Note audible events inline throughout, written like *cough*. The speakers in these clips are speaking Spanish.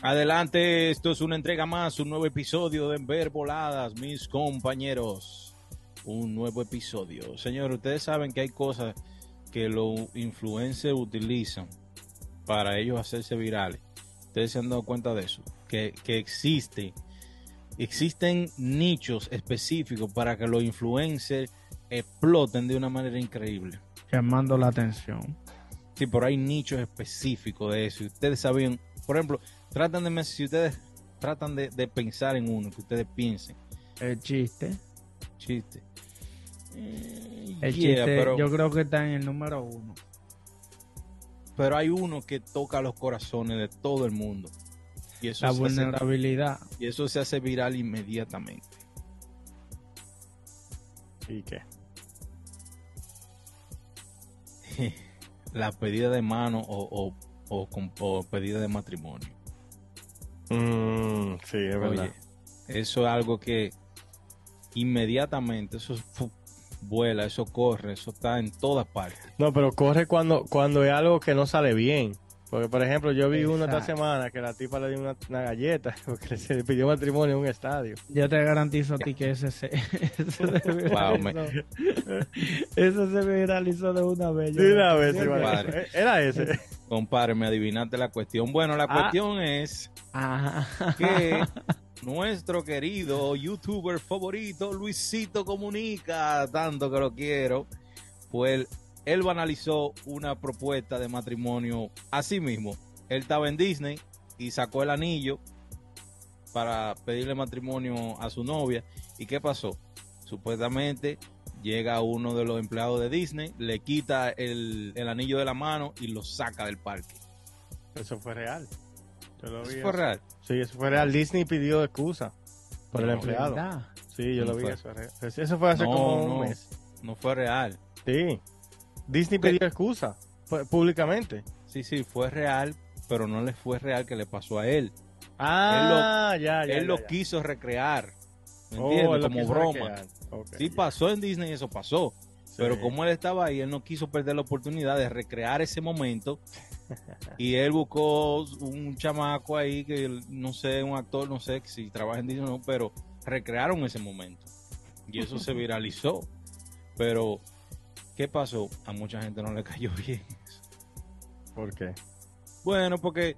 Adelante, esto es una entrega más, un nuevo episodio de Ver Voladas, mis compañeros. Un nuevo episodio. Señor, ustedes saben que hay cosas que los influencers utilizan para ellos hacerse virales. Ustedes se han dado cuenta de eso. Que, que existe, existen nichos específicos para que los influencers exploten de una manera increíble. Llamando la atención. Sí, pero hay nichos específicos de eso. Ustedes sabían, por ejemplo, tratan de si ustedes tratan de, de pensar en uno que ustedes piensen El chiste. chiste Eh, El yeah, chiste pero, yo creo que está en el número uno. pero hay uno que toca los corazones de todo el mundo y eso, La se hace, vulnerabilidad. y eso se hace viral inmediatamente ¿Y qué? *laughs* la pedida de mano o, o, o con- o pedida de matrimonio Mm, sí, es verdad. Oye, eso es algo que inmediatamente eso vuela eso corre eso está en todas partes No, pero corre cuando, cuando es algo que no sale bien. Porque, por ejemplo, yo vi uno esta Exacto. semana que la tipa le dio una, una galleta *laughs* porque se le pidió matrimonio en un estadio. Yo te garantizo a ti que ese se, *laughs* ese se Wow, me- viralizó. *laughs* Ese se viralizó de una vez. yo De una vez, yo igual. no- Padre. Eh, Era ese. compadre me adivinaste la cuestión bueno la Ah. cuestión es Ajá. que nuestro querido youtuber favorito Luisito Comunica, tanto que lo quiero, pues él, él banalizó una propuesta de matrimonio a sí mismo. Él estaba en Disney y sacó el anillo para pedirle matrimonio a su novia. ¿Y qué pasó? Supuestamente llega uno de los empleados de Disney, le quita el, el anillo de la mano y lo saca del parque. Eso fue real. Yo lo vi. ¿Eso fue real? Sí, eso fue real. Disney pidió excusa por el empleado. ¿Verdad? Sí, yo No lo vi. fue. Eso, eso fue hace No, como no. un mes. No fue real. Sí. Disney pidió excusa públicamente. Sí, sí, fue real, pero no le fue real que le pasó a él. Ah, ya, ya. él ya, lo ya. quiso recrear, ¿me Oh, entiendes? lo Como broma. Sí ya. pasó en Disney, eso pasó. Sí. Pero como él estaba ahí, él no quiso perder la oportunidad de recrear ese momento. *laughs* y él buscó un chamaco ahí que no sé, un actor, no sé si trabaja en Disney o no, pero recrearon ese momento. Y eso se viralizó. Pero, ¿qué pasó? A mucha gente no le cayó *laughs* bien. ¿Por qué? Bueno, porque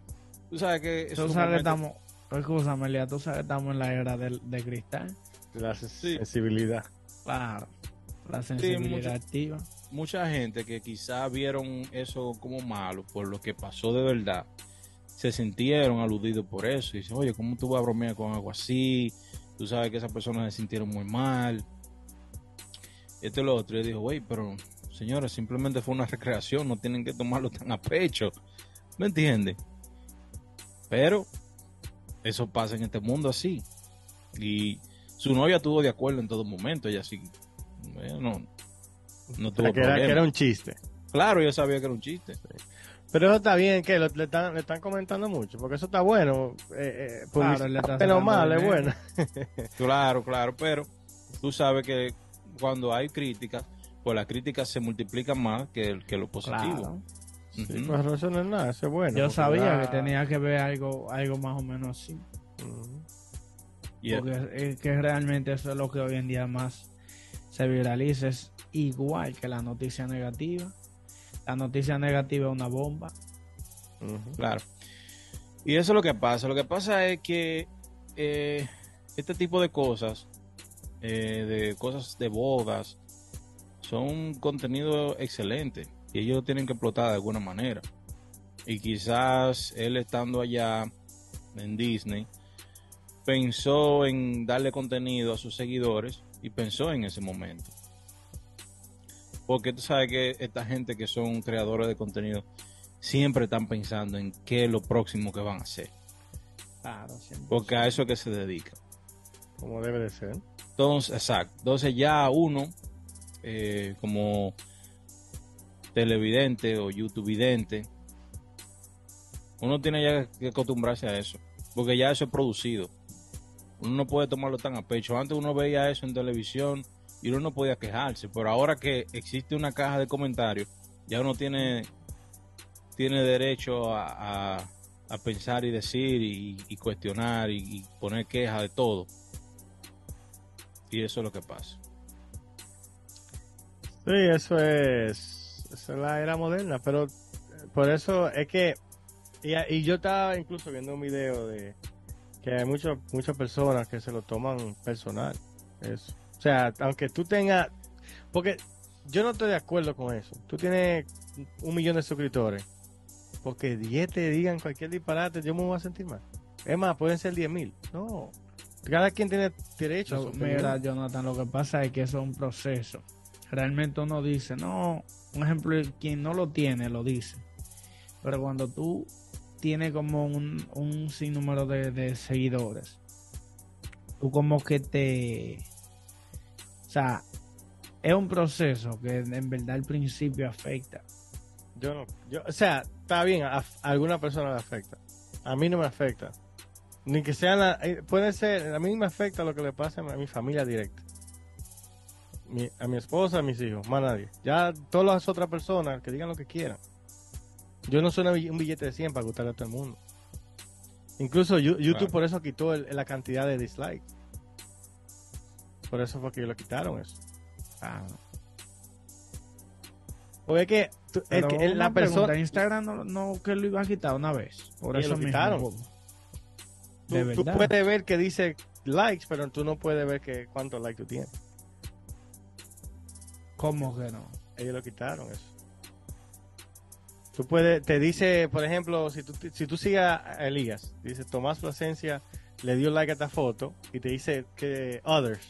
tú sabes que Tú esos sabes que momentos- estamos. Escúchame, Lía, tú sabes que estamos en la era del- de, cristal. La sensibilidad. Claro. La sensibilidad activa. mucha gente que quizá vieron eso como malo por lo que pasó de verdad, se sintieron aludidos por eso. Y dicen, oye, ¿cómo tú vas a bromear con algo así? Tú sabes que esas personas se sintieron muy mal. Esto y lo otro. Y yo digo, güey, pero señores, simplemente fue una recreación, no tienen que tomarlo tan a pecho. ¿Me entiendes? Pero eso pasa en este mundo así. Y su novia estuvo de acuerdo en todo momento. Ella sí, bueno, no tuvo que, era, que era un chiste. Claro, yo sabía que era un chiste. Pero eso está bien, que le, están, le están comentando mucho, porque eso está bueno. Eh, eh, Claro, le está pero mal, es bueno. Claro, claro, pero tú sabes que cuando hay críticas, pues las críticas se multiplican más que, que lo positivo. Claro. Sí, Ujú. pues eso no es nada, eso es bueno. Yo sabía que tenía que ver algo, algo más o menos así. Porque es que realmente eso es lo que hoy en día más se viraliza. Es igual que la noticia negativa. La noticia negativa es una bomba. Claro. Y eso es lo que pasa. Lo que pasa es que eh, este tipo de cosas, eh, de cosas de bodas, son contenido excelente y ellos lo tienen que explotar de alguna manera. Y quizás él estando allá en Disney pensó en darle contenido a sus seguidores y pensó en ese momento. Porque tú sabes que esta gente que son creadores de contenido siempre están pensando en qué es lo próximo que van a hacer. Claro. Porque a eso es que se dedican. Como debe de ser. Entonces, exacto. Entonces ya uno, eh, como televidente o youtubevidente, uno tiene ya que acostumbrarse a eso. Porque ya eso es producido. Uno no puede tomarlo tan a pecho. Antes uno veía eso en televisión y uno no podía quejarse. Pero ahora que existe una caja de comentarios, ya uno tiene, tiene derecho a, a- pensar y decir y, cuestionar y, y poner quejas de todo. Y eso es lo que pasa. Sí, eso es, eso es la era moderna, pero eh, por eso es que, y, y yo estaba incluso viendo un video de que hay muchas muchas personas que se lo toman personal, eso. O sea, aunque tú tengas, porque yo no estoy de acuerdo con eso. Tú tienes un millón de suscriptores, porque 10 te digan cualquier disparate, yo me voy a sentir mal. Es más, pueden ser 10 mil. No, cada quien tiene derecho a su Lo- opinión. mira, Jonathan, lo que pasa es que eso es un proceso. Realmente uno dice, no, un ejemplo, quien no lo tiene lo dice. Pero cuando tú tienes como un, un sinnúmero de, de seguidores, tú como que te... O sea, es un proceso que en verdad al principio afecta. Yo no, yo, o sea, está bien, a, a alguna persona le afecta. A mí no me afecta. Ni que sean, la- eh, puede ser, a mí me afecta lo que le pasa a mi familia directa. Mi- a mi esposa, a mis hijos, más nadie. Ya todas las otras personas que digan lo que quieran. Yo no soy un billete de 100 para gustarle a todo el mundo. Incluso YouTube Claro. por eso quitó el- la cantidad de dislikes. Por eso fue que lo quitaron eso. Ah, es que, tú- el que- el- la persona... Instagram no, no que lo iba a quitar una vez. Por eso lo mismo. quitaron. De Tú, puedes ver que dice likes, pero tú no puedes ver que cuántos likes tú tienes. ¿Cómo que no? Ellos lo quitaron eso. Tú puedes, te dice, por ejemplo, si tú, si tú sigues a Elías, dice Tomás Plasencia le dio like a esta foto y te dice que others.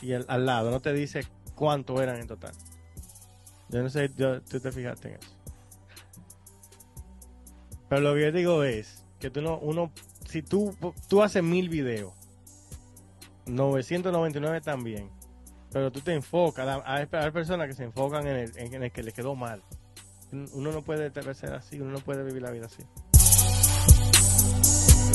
Y el- al lado no te dice cuánto eran en total. Yo no sé, yo, tú te fijaste en eso. Pero lo que yo digo es que tú no, uno, si tú, tú haces mil videos, 999 también, pero tú te enfocas, hay, hay personas que se enfocan en el, en el que le quedó mal. Uno no puede ser así, uno no puede vivir la vida así.